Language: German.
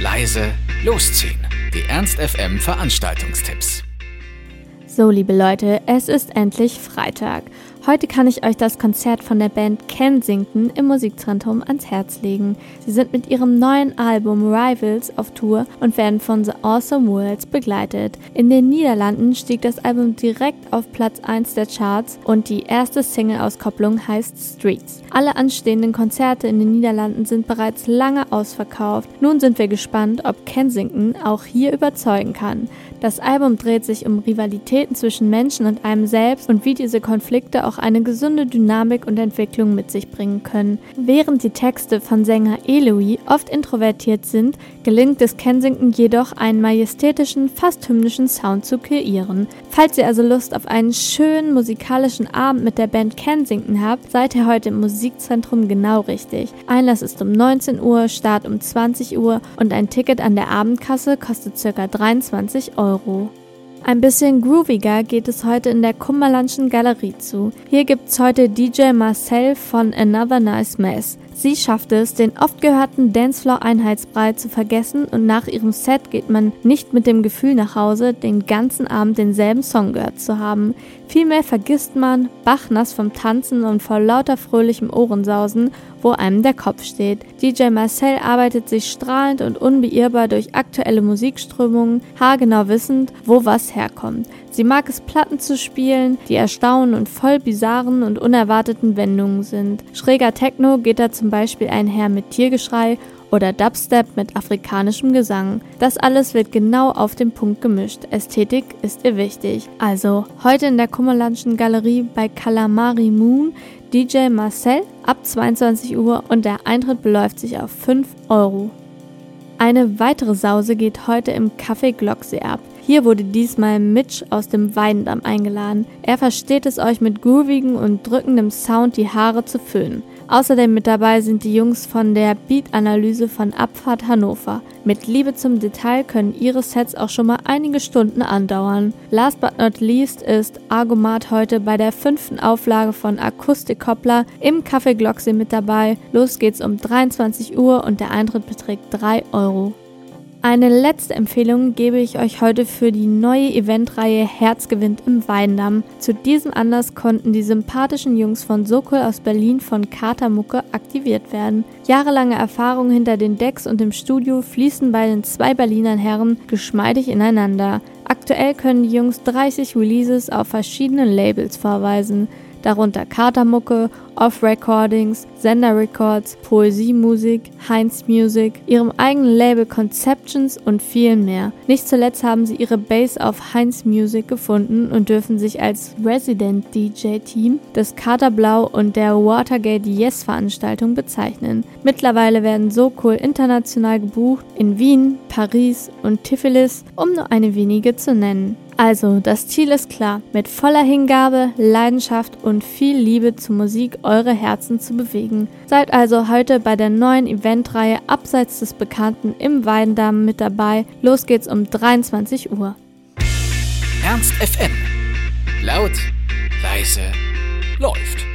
leise, losziehen. Die Ernst FM Veranstaltungstipps. So, liebe Leute, es ist endlich Freitag Heute kann ich euch das Konzert von der Band Kensington im Musikzentrum ans Herz legen. Sie sind mit ihrem neuen Album Rivals auf Tour und werden von The Awesome Worlds begleitet. In den Niederlanden stieg das Album direkt auf Platz 1 der Charts und die erste Single-Auskopplung heißt Streets. Alle anstehenden Konzerte in den Niederlanden sind bereits lange ausverkauft. Nun sind wir gespannt, ob Kensington auch hier überzeugen kann. Das Album dreht sich um Rivalitäten zwischen Menschen und einem selbst und wie diese Konflikte auch eine gesunde Dynamik und Entwicklung mit sich bringen können. Während die Texte von Sänger Eloy oft introvertiert sind, gelingt es Kensington jedoch, einen majestätischen, fast hymnischen Sound zu kreieren. Falls ihr also Lust auf einen schönen musikalischen Abend mit der Band Kensington habt, seid ihr heute im Musikzentrum genau richtig. Einlass ist um 19 Uhr, Start um 20 Uhr und ein Ticket an der Abendkasse kostet ca. 23 Euro. Ein bisschen grooviger geht es heute in der Kummerlandschen Galerie zu. Hier gibt's heute DJ Marcel von Another Nice Mess. Sie schafft es, den oft gehörten Dancefloor-Einheitsbrei zu vergessen und nach ihrem Set geht man nicht mit dem Gefühl nach Hause, den ganzen Abend denselben Song gehört zu haben. Vielmehr vergisst man, bachnass vom Tanzen und vor lauter fröhlichem Ohrensausen, wo einem der Kopf steht. DJ Marcel arbeitet sich strahlend und unbeirrbar durch aktuelle Musikströmungen, haargenau wissend, wo was herkommt. Sie mag es, Platten zu spielen, die erstaunen und voll bizarren und unerwarteten Wendungen sind. Schräger Techno geht da zum Beispiel einher mit Tiergeschrei oder Dubstep mit afrikanischem Gesang. Das alles wird genau auf den Punkt gemischt. Ästhetik ist ihr wichtig. Also heute in der Kummerlandschen Galerie bei Calamari Moon DJ Marcel ab 22 Uhr und der Eintritt beläuft sich auf 5 Euro. Eine weitere Sause geht heute im Café Glocksee ab. Hier wurde diesmal Mitch aus dem Weidendamm eingeladen. Er versteht es euch mit groovigem und drückendem Sound die Haare zu föhnen. Außerdem mit dabei sind die Jungs von der Beat-Analyse von Abfahrt Hannover. Mit Liebe zum Detail können ihre Sets auch schon mal einige Stunden andauern. Last but not least ist Argomat heute bei der fünften Auflage von Akustik Koppler im Café Glocksee mit dabei. Los geht's um 23 Uhr und der Eintritt beträgt 3 Euro. Eine letzte Empfehlung gebe ich euch heute für die neue Eventreihe Herz gewinnt im Weindamm. Zu diesem Anlass konnten die sympathischen Jungs von Sokol aus Berlin von Katermucke aktiviert werden. Jahrelange Erfahrung hinter den Decks und im Studio fließen bei den zwei Berlinern Herren geschmeidig ineinander. Aktuell können die Jungs 30 Releases auf verschiedenen Labels vorweisen darunter Katermucke, Off-Recordings, Sender Records, Poesiemusik, Heinz Music, ihrem eigenen Label Conceptions und viel mehr. Nicht zuletzt haben sie ihre Base auf Heinz Music gefunden und dürfen sich als Resident DJ Team des Katerblau und der Watergate Yes Veranstaltung bezeichnen. Mittlerweile werden so cool international gebucht in Wien, Paris und Tiflis, um nur eine wenige zu nennen. Also, das Ziel ist klar, mit voller Hingabe, Leidenschaft und viel Liebe zur Musik eure Herzen zu bewegen. Seid also heute bei der neuen Eventreihe Abseits des Bekannten im Weidendamm mit dabei. Los geht's um 23 Uhr. Ernst FM. Laut, leise, läuft.